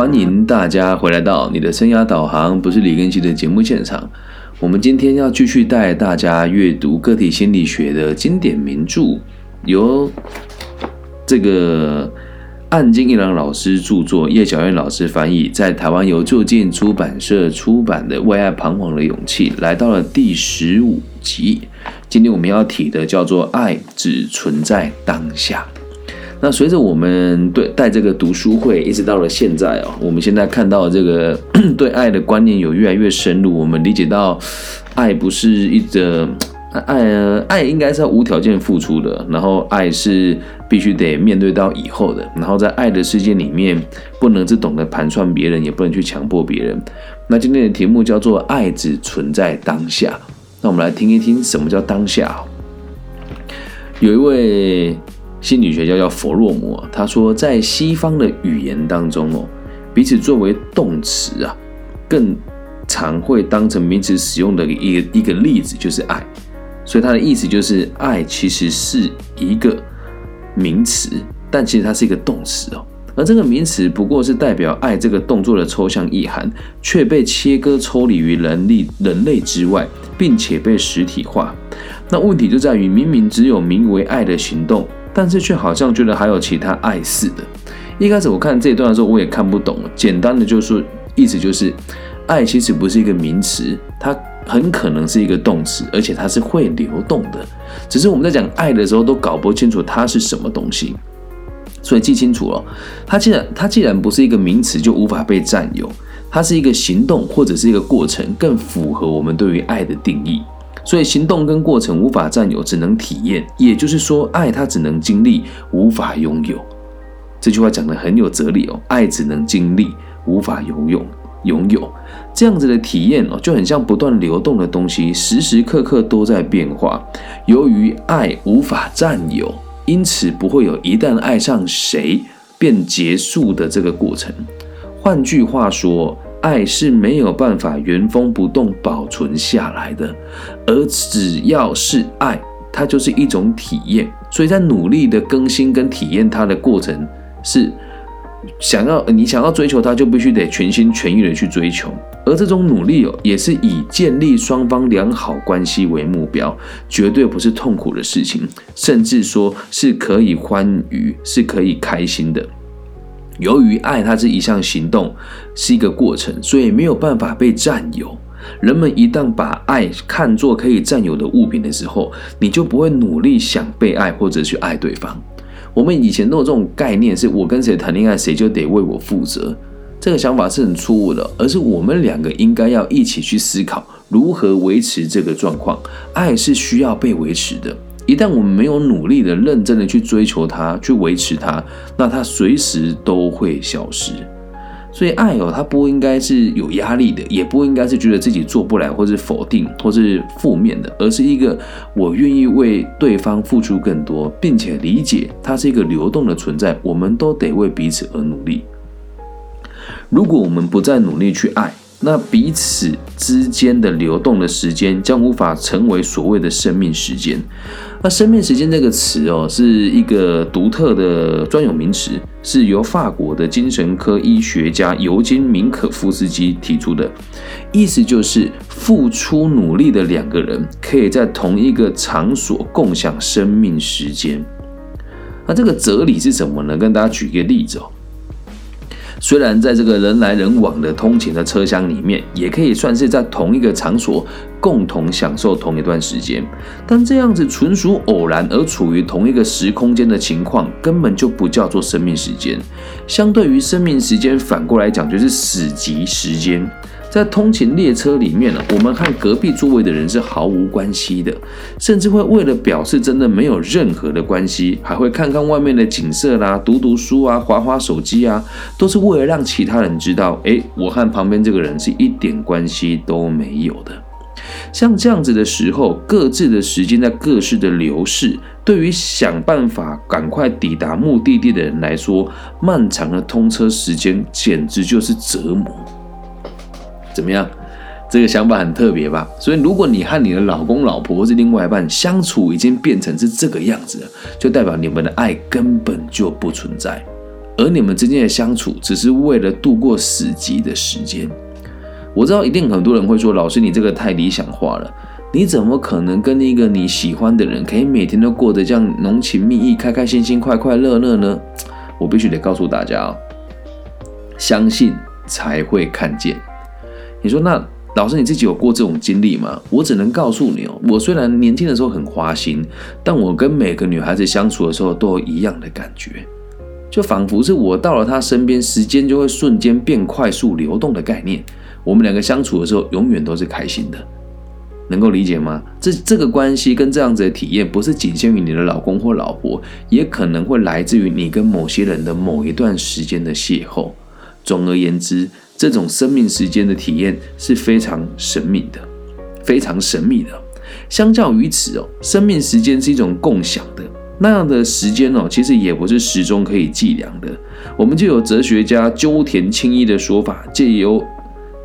欢迎大家回来到你的生涯导航，不是李根熙的节目现场。我们今天要继续带大家阅读个体心理学的经典名著，由这个岸金一郎老师著作，叶小燕老师翻译，在台湾由就近出版社出版的《为爱彷徨的勇气》，来到了第十五集。今天我们要提的叫做“爱只存在当下”。那随着我们对带这个读书会一直到了现在哦，我们现在看到这个 对爱的观念有越来越深入，我们理解到爱不是一个 爱，爱应该是要无条件付出的，然后爱是必须得面对到以后的，然后在爱的世界里面不能只懂得盘算别人，也不能去强迫别人。那今天的题目叫做“爱只存在当下”，那我们来听一听什么叫当下。有一位。心理学家叫弗洛姆，他说，在西方的语言当中哦，彼此作为动词啊，更常会当成名词使用的一个一个例子就是爱，所以他的意思就是爱其实是一个名词，但其实它是一个动词哦，而这个名词不过是代表爱这个动作的抽象意涵，却被切割抽离于人力人类之外，并且被实体化。那问题就在于，明明只有名为爱的行动。但是却好像觉得还有其他爱似的。一开始我看这一段的时候，我也看不懂。简单的就是意思就是，爱其实不是一个名词，它很可能是一个动词，而且它是会流动的。只是我们在讲爱的时候，都搞不清楚它是什么东西。所以记清楚了，它既然它既然不是一个名词，就无法被占有。它是一个行动或者是一个过程，更符合我们对于爱的定义。所以行动跟过程无法占有，只能体验。也就是说，爱它只能经历，无法拥有。这句话讲的很有哲理哦。爱只能经历，无法拥有。拥有这样子的体验哦，就很像不断流动的东西，时时刻刻都在变化。由于爱无法占有，因此不会有一旦爱上谁便结束的这个过程。换句话说。爱是没有办法原封不动保存下来的，而只要是爱，它就是一种体验。所以在努力的更新跟体验它的过程，是想要你想要追求它，就必须得全心全意的去追求。而这种努力哦，也是以建立双方良好关系为目标，绝对不是痛苦的事情，甚至说是可以欢愉，是可以开心的。由于爱，它是一项行动，是一个过程，所以没有办法被占有。人们一旦把爱看作可以占有的物品的时候，你就不会努力想被爱或者去爱对方。我们以前都有这种概念，是我跟谁谈恋爱，谁就得为我负责。这个想法是很错误的，而是我们两个应该要一起去思考如何维持这个状况。爱是需要被维持的。一旦我们没有努力的、认真的去追求它、去维持它，那它随时都会消失。所以爱哦，它不应该是有压力的，也不应该是觉得自己做不来，或是否定，或是负面的，而是一个我愿意为对方付出更多，并且理解它是一个流动的存在，我们都得为彼此而努力。如果我们不再努力去爱，那彼此之间的流动的时间将无法成为所谓的生命时间。那生命时间这个词哦，是一个独特的专有名词，是由法国的精神科医学家尤金·明可夫斯基提出的。意思就是付出努力的两个人可以在同一个场所共享生命时间。那这个哲理是什么呢？跟大家举一个例子哦。虽然在这个人来人往的通勤的车厢里面，也可以算是在同一个场所共同享受同一段时间，但这样子纯属偶然而处于同一个时空间的情况，根本就不叫做生命时间。相对于生命时间，反过来讲就是死寂时间。在通勤列车里面呢，我们和隔壁座位的人是毫无关系的，甚至会为了表示真的没有任何的关系，还会看看外面的景色啦，读读书啊，划划手机啊，都是为了让其他人知道，哎，我和旁边这个人是一点关系都没有的。像这样子的时候，各自的时间在各自的流逝，对于想办法赶快抵达目的地的人来说，漫长的通车时间简直就是折磨。怎么样？这个想法很特别吧？所以，如果你和你的老公、老婆或是另外一半相处已经变成是这个样子了，就代表你们的爱根本就不存在。而你们之间的相处只是为了度过死寂的时间。我知道一定很多人会说：“老师，你这个太理想化了，你怎么可能跟一个你喜欢的人可以每天都过得这样浓情蜜意、开开心心、快快乐乐呢？”我必须得告诉大家哦，相信才会看见。你说那？老师，你自己有过这种经历吗？我只能告诉你哦，我虽然年轻的时候很花心，但我跟每个女孩子相处的时候都有一样的感觉，就仿佛是我到了她身边，时间就会瞬间变快速流动的概念。我们两个相处的时候，永远都是开心的，能够理解吗？这这个关系跟这样子的体验，不是仅限于你的老公或老婆，也可能会来自于你跟某些人的某一段时间的邂逅。总而言之。这种生命时间的体验是非常神秘的，非常神秘的。相较于此哦，生命时间是一种共享的那样的时间哦，其实也不是时钟可以计量的。我们就有哲学家鸠田清一的说法，借由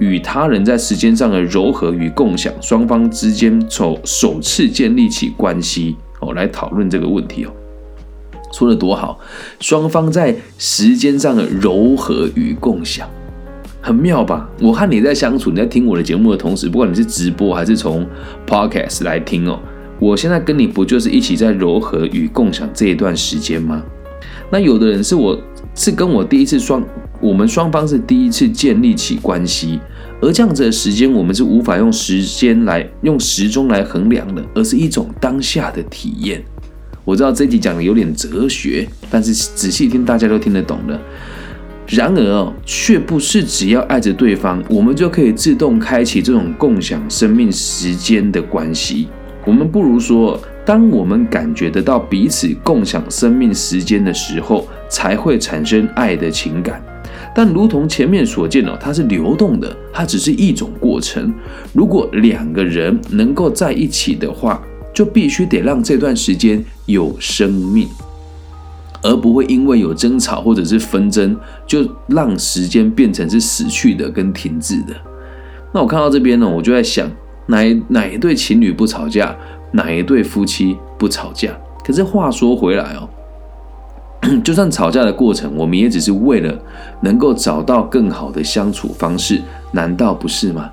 与他人在时间上的柔和与共享，双方之间首首次建立起关系哦，来讨论这个问题哦。说的多好，双方在时间上的柔和与共享。很妙吧？我和你在相处，你在听我的节目的同时，不管你是直播还是从 podcast 来听哦，我现在跟你不就是一起在柔和与共享这一段时间吗？那有的人是我是跟我第一次双，我们双方是第一次建立起关系，而这样子的时间，我们是无法用时间来用时钟来衡量的，而是一种当下的体验。我知道这集讲的有点哲学，但是仔细听，大家都听得懂的。然而哦，却不是只要爱着对方，我们就可以自动开启这种共享生命时间的关系。我们不如说，当我们感觉得到彼此共享生命时间的时候，才会产生爱的情感。但如同前面所见哦，它是流动的，它只是一种过程。如果两个人能够在一起的话，就必须得让这段时间有生命。而不会因为有争吵或者是纷争，就让时间变成是死去的跟停滞的。那我看到这边呢，我就在想，哪哪一对情侣不吵架，哪一对夫妻不吵架？可是话说回来哦，就算吵架的过程，我们也只是为了能够找到更好的相处方式，难道不是吗？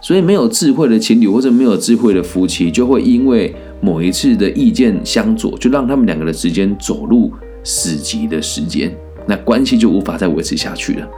所以没有智慧的情侣或者没有智慧的夫妻，就会因为某一次的意见相左，就让他们两个的时间走路。死寂的时间，那关系就无法再维持下去了。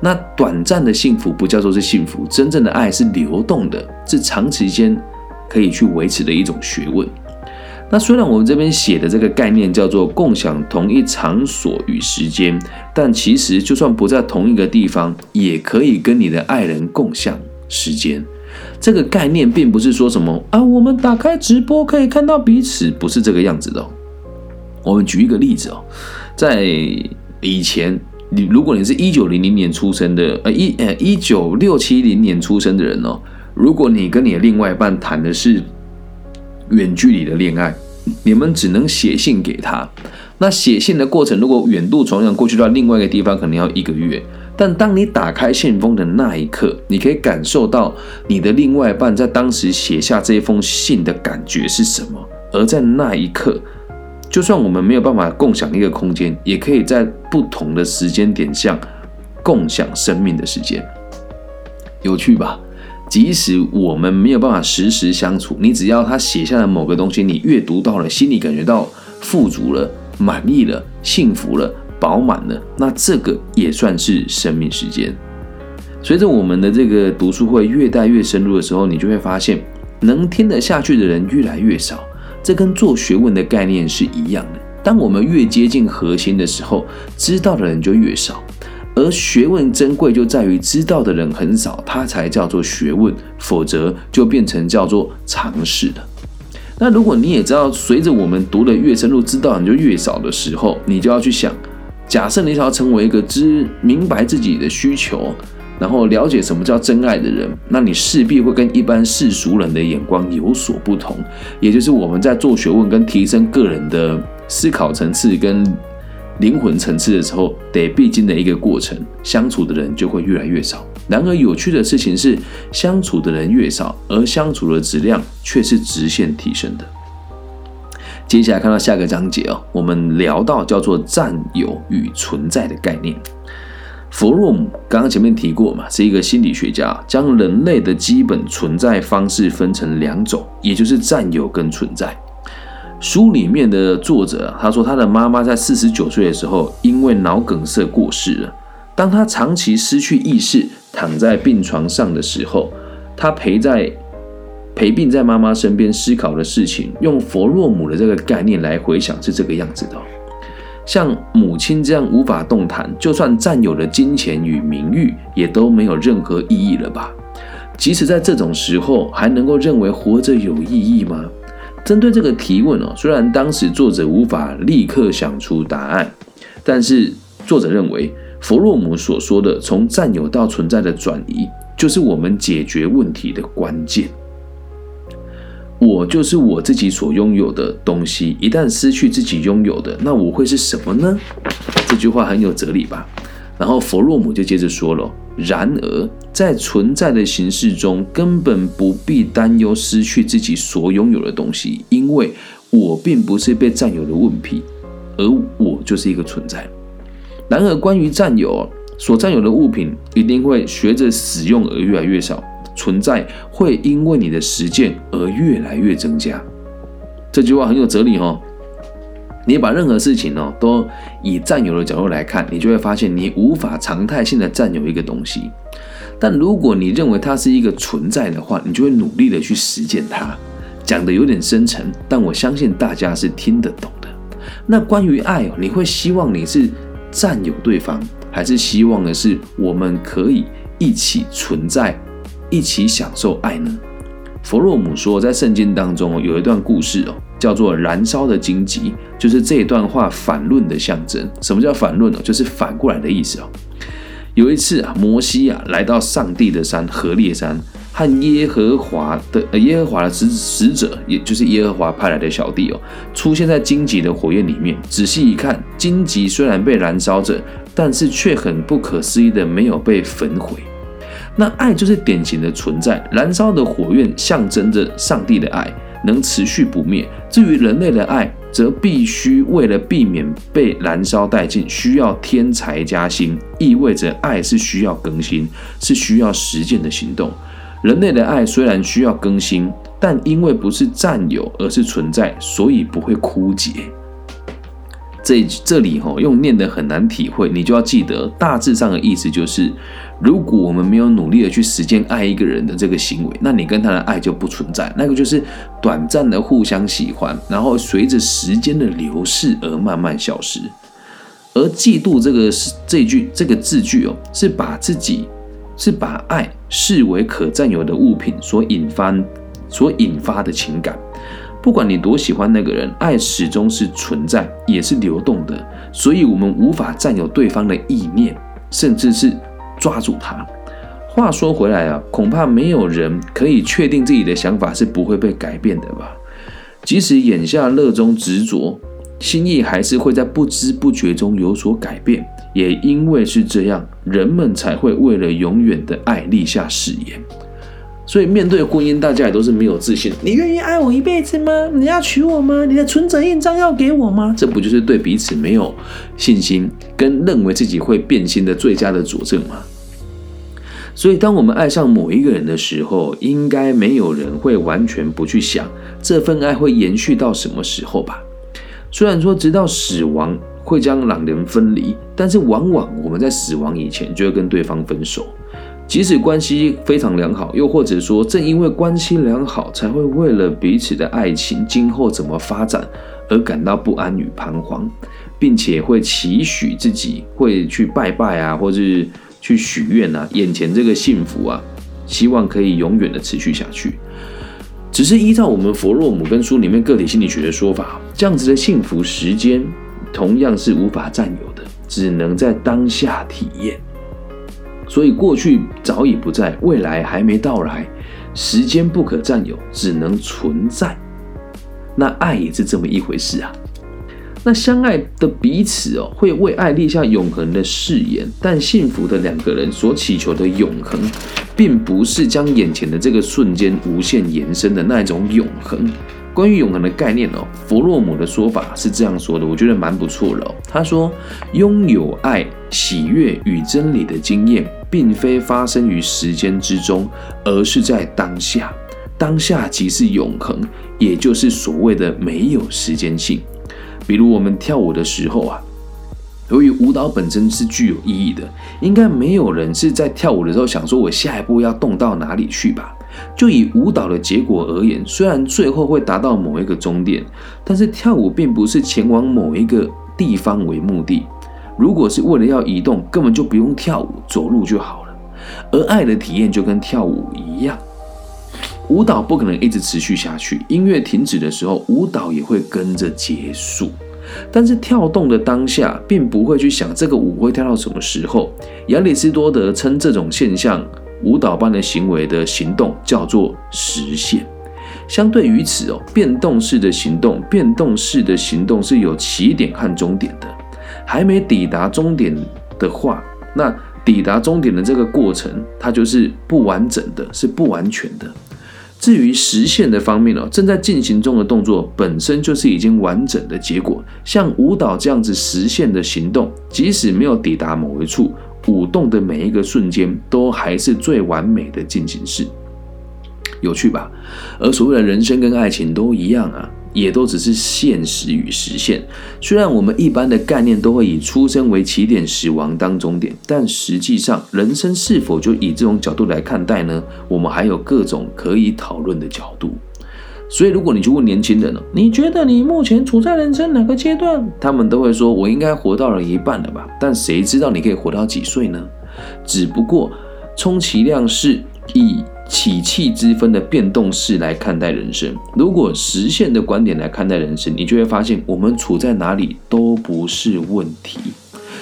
那短暂的幸福不叫做是幸福，真正的爱是流动的，是长时间可以去维持的一种学问。那虽然我们这边写的这个概念叫做共享同一场所与时间，但其实就算不在同一个地方，也可以跟你的爱人共享时间。这个概念并不是说什么啊，我们打开直播可以看到彼此，不是这个样子的。我们举一个例子哦，在以前，你如果你是一九零零年出生的，呃一呃一九六七零年出生的人哦，如果你跟你的另外一半谈的是远距离的恋爱，你们只能写信给他。那写信的过程，如果远渡重洋过去到另外一个地方，可能要一个月。但当你打开信封的那一刻，你可以感受到你的另外一半在当时写下这封信的感觉是什么，而在那一刻。就算我们没有办法共享一个空间，也可以在不同的时间点上共享生命的时间，有趣吧？即使我们没有办法实时相处，你只要他写下的某个东西，你阅读到了，心里感觉到富足了、满意了、幸福了、饱满了，那这个也算是生命时间。随着我们的这个读书会越带越深入的时候，你就会发现，能听得下去的人越来越少。这跟做学问的概念是一样的。当我们越接近核心的时候，知道的人就越少。而学问珍贵就在于知道的人很少，它才叫做学问，否则就变成叫做常识了。那如果你也知道，随着我们读的越深入，知道人就越少的时候，你就要去想：假设你想要成为一个知明白自己的需求。然后了解什么叫真爱的人，那你势必会跟一般世俗人的眼光有所不同。也就是我们在做学问跟提升个人的思考层次跟灵魂层次的时候，得必经的一个过程。相处的人就会越来越少。然而有趣的事情是，相处的人越少，而相处的质量却是直线提升的。接下来看到下个章节哦，我们聊到叫做占有与存在的概念。弗洛姆刚刚前面提过嘛，是一个心理学家，将人类的基本存在方式分成两种，也就是占有跟存在。书里面的作者他说，他的妈妈在四十九岁的时候因为脑梗塞过世了。当他长期失去意识，躺在病床上的时候，他陪在陪病在妈妈身边思考的事情，用弗洛姆的这个概念来回想，是这个样子的。像母亲这样无法动弹，就算占有了金钱与名誉，也都没有任何意义了吧？即使在这种时候，还能够认为活着有意义吗？针对这个提问哦，虽然当时作者无法立刻想出答案，但是作者认为，弗洛姆所说的从占有到存在的转移，就是我们解决问题的关键。我就是我自己所拥有的东西，一旦失去自己拥有的，那我会是什么呢？这句话很有哲理吧。然后弗洛姆就接着说了：然而，在存在的形式中，根本不必担忧失去自己所拥有的东西，因为我并不是被占有的物品，而我就是一个存在。然而，关于占有所占有的物品，一定会随着使用而越来越少。存在会因为你的实践而越来越增加，这句话很有哲理哦。你把任何事情哦都以占有的角度来看，你就会发现你无法常态性的占有一个东西。但如果你认为它是一个存在的话，你就会努力的去实践它。讲的有点深沉，但我相信大家是听得懂的。那关于爱，你会希望你是占有对方，还是希望的是我们可以一起存在？一起享受爱呢？弗洛姆说，在圣经当中有一段故事哦，叫做“燃烧的荆棘”，就是这一段话反论的象征。什么叫反论呢？就是反过来的意思哦。有一次啊，摩西啊来到上帝的山何烈山，和耶和华的耶和华的使使者，也就是耶和华派来的小弟哦，出现在荆棘的火焰里面。仔细一看，荆棘虽然被燃烧着，但是却很不可思议的没有被焚毁。那爱就是典型的存在，燃烧的火焰象征着上帝的爱能持续不灭。至于人类的爱，则必须为了避免被燃烧殆尽，需要添柴加薪，意味着爱是需要更新，是需要实践的行动。人类的爱虽然需要更新，但因为不是占有，而是存在，所以不会枯竭。这这里哈用念的很难体会，你就要记得大致上的意思就是，如果我们没有努力的去实践爱一个人的这个行为，那你跟他的爱就不存在，那个就是短暂的互相喜欢，然后随着时间的流逝而慢慢消失。而嫉妒这个是这句这个字句哦，是把自己是把爱视为可占有的物品所引发所引发的情感。不管你多喜欢那个人，爱始终是存在，也是流动的，所以我们无法占有对方的意念，甚至是抓住他。话说回来啊，恐怕没有人可以确定自己的想法是不会被改变的吧？即使眼下热衷执着，心意还是会在不知不觉中有所改变。也因为是这样，人们才会为了永远的爱立下誓言。所以面对婚姻，大家也都是没有自信。你愿意爱我一辈子吗？你要娶我吗？你的存折印章要给我吗？这不就是对彼此没有信心，跟认为自己会变心的最佳的佐证吗？所以，当我们爱上某一个人的时候，应该没有人会完全不去想这份爱会延续到什么时候吧？虽然说直到死亡会将两人分离，但是往往我们在死亡以前就会跟对方分手。即使关系非常良好，又或者说正因为关系良好，才会为了彼此的爱情今后怎么发展而感到不安与彷徨，并且会期许自己会去拜拜啊，或是去许愿啊，眼前这个幸福啊，希望可以永远的持续下去。只是依照我们弗洛姆跟书里面个体心理学的说法，这样子的幸福时间同样是无法占有的，只能在当下体验。所以过去早已不在，未来还没到来，时间不可占有，只能存在。那爱也是这么一回事啊。那相爱的彼此哦，会为爱立下永恒的誓言。但幸福的两个人所祈求的永恒，并不是将眼前的这个瞬间无限延伸的那一种永恒，关于永恒的概念哦，弗洛姆的说法是这样说的，我觉得蛮不错的哦。他说，拥有爱、喜悦与真理的经验，并非发生于时间之中，而是在当下。当下即是永恒，也就是所谓的没有时间性。比如我们跳舞的时候啊。由于舞蹈本身是具有意义的，应该没有人是在跳舞的时候想说我下一步要动到哪里去吧？就以舞蹈的结果而言，虽然最后会达到某一个终点，但是跳舞并不是前往某一个地方为目的。如果是为了要移动，根本就不用跳舞，走路就好了。而爱的体验就跟跳舞一样，舞蹈不可能一直持续下去，音乐停止的时候，舞蹈也会跟着结束。但是跳动的当下，并不会去想这个舞会跳到什么时候。亚里士多德称这种现象，舞蹈般的行为的行动叫做实现。相对于此哦，变动式的行动，变动式的行动是有起点和终点的。还没抵达终点的话，那抵达终点的这个过程，它就是不完整的，是不完全的。至于实现的方面呢，正在进行中的动作本身就是已经完整的结果。像舞蹈这样子实现的行动，即使没有抵达某一处，舞动的每一个瞬间都还是最完美的进行式。有趣吧？而所谓的人生跟爱情都一样啊。也都只是现实与实现。虽然我们一般的概念都会以出生为起点，死亡当终点，但实际上人生是否就以这种角度来看待呢？我们还有各种可以讨论的角度。所以，如果你去问年轻人呢，你觉得你目前处在人生哪个阶段？他们都会说：“我应该活到了一半了吧？”但谁知道你可以活到几岁呢？只不过，充其量是以。起气之分的变动式来看待人生，如果实现的观点来看待人生，你就会发现我们处在哪里都不是问题。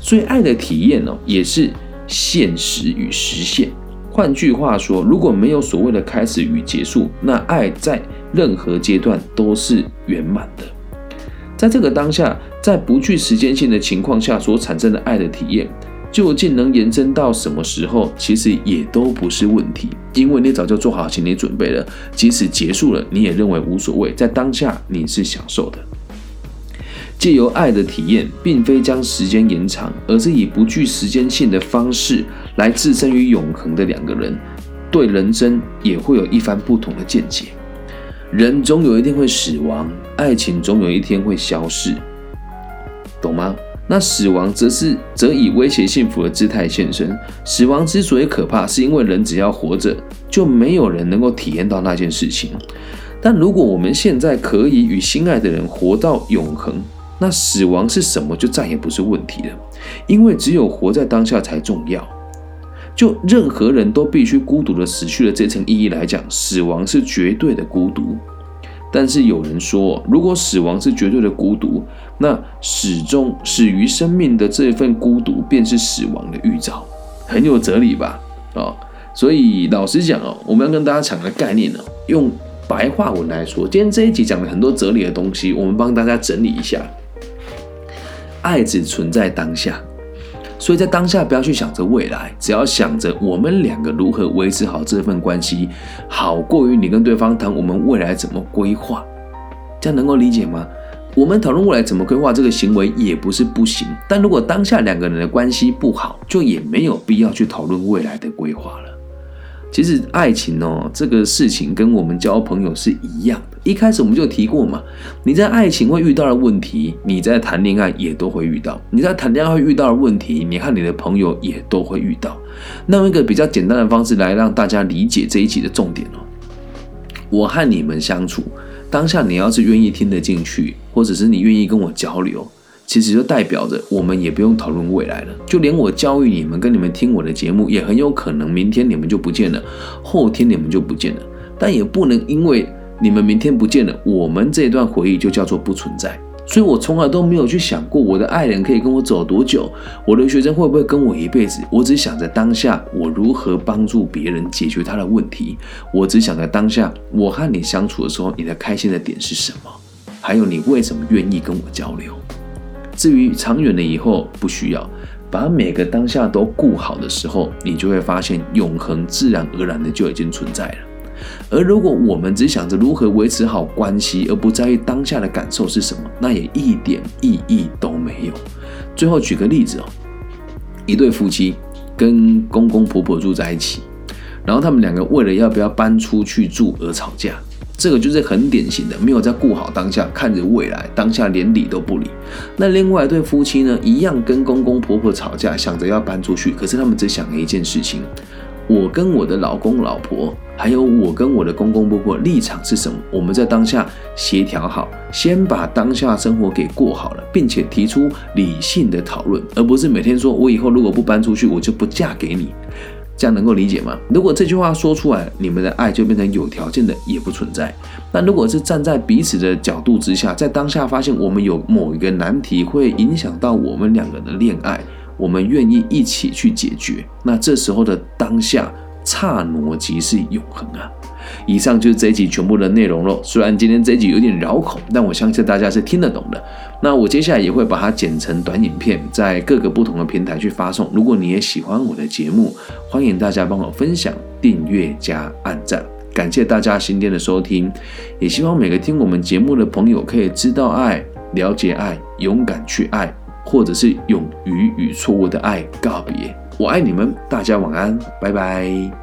所以爱的体验呢，也是现实与实现。换句话说，如果没有所谓的开始与结束，那爱在任何阶段都是圆满的。在这个当下，在不具时间性的情况下所产生的爱的体验。究竟能延伸到什么时候，其实也都不是问题，因为你早就做好心理准备了。即使结束了，你也认为无所谓，在当下你是享受的。借由爱的体验，并非将时间延长，而是以不具时间性的方式来置身于永恒的两个人，对人生也会有一番不同的见解。人总有一天会死亡，爱情总有一天会消逝，懂吗？那死亡则是则以威胁幸福的姿态现身。死亡之所以可怕，是因为人只要活着，就没有人能够体验到那件事情。但如果我们现在可以与心爱的人活到永恒，那死亡是什么就再也不是问题了。因为只有活在当下才重要。就任何人都必须孤独的死去的这层意义来讲，死亡是绝对的孤独。但是有人说，如果死亡是绝对的孤独，那始终始于生命的这份孤独，便是死亡的预兆，很有哲理吧？啊，所以老实讲哦，我们要跟大家讲的概念呢，用白话文来说，今天这一集讲了很多哲理的东西，我们帮大家整理一下，爱只存在当下。所以在当下不要去想着未来，只要想着我们两个如何维持好这份关系，好过于你跟对方谈我们未来怎么规划，这样能够理解吗？我们讨论未来怎么规划这个行为也不是不行，但如果当下两个人的关系不好，就也没有必要去讨论未来的规划了。其实爱情哦，这个事情跟我们交朋友是一样。一开始我们就提过嘛，你在爱情会遇到的问题，你在谈恋爱也都会遇到；你在谈恋爱会遇到的问题，你和你的朋友也都会遇到。那用一个比较简单的方式来让大家理解这一集的重点哦。我和你们相处当下，你要是愿意听得进去，或者是你愿意跟我交流。其实就代表着我们也不用讨论未来了，就连我教育你们、跟你们听我的节目，也很有可能明天你们就不见了，后天你们就不见了。但也不能因为你们明天不见了，我们这段回忆就叫做不存在。所以我从来都没有去想过我的爱人可以跟我走多久，我的学生会不会跟我一辈子。我只想着当下我如何帮助别人解决他的问题，我只想着当下我和你相处的时候，你的开心的点是什么，还有你为什么愿意跟我交流。至于长远的以后，不需要把每个当下都顾好的时候，你就会发现永恒自然而然的就已经存在了。而如果我们只想着如何维持好关系，而不在意当下的感受是什么，那也一点意义都没有。最后举个例子哦，一对夫妻跟公公婆婆住在一起，然后他们两个为了要不要搬出去住而吵架。这个就是很典型的，没有在顾好当下，看着未来，当下连理都不理。那另外一对夫妻呢，一样跟公公婆婆吵架，想着要搬出去，可是他们只想了一件事情：我跟我的老公老婆，还有我跟我的公公婆婆立场是什么？我们在当下协调好，先把当下生活给过好了，并且提出理性的讨论，而不是每天说我以后如果不搬出去，我就不嫁给你。这样能够理解吗？如果这句话说出来，你们的爱就变成有条件的，也不存在。那如果是站在彼此的角度之下，在当下发现我们有某一个难题会影响到我们两个人的恋爱，我们愿意一起去解决，那这时候的当下刹那即是永恒啊！以上就是这一集全部的内容喽。虽然今天这一集有点绕口，但我相信大家是听得懂的。那我接下来也会把它剪成短影片，在各个不同的平台去发送。如果你也喜欢我的节目，欢迎大家帮我分享、订阅加按赞。感谢大家今天的收听，也希望每个听我们节目的朋友可以知道爱、了解爱、勇敢去爱，或者是勇于与错误的爱告别。我爱你们，大家晚安，拜拜。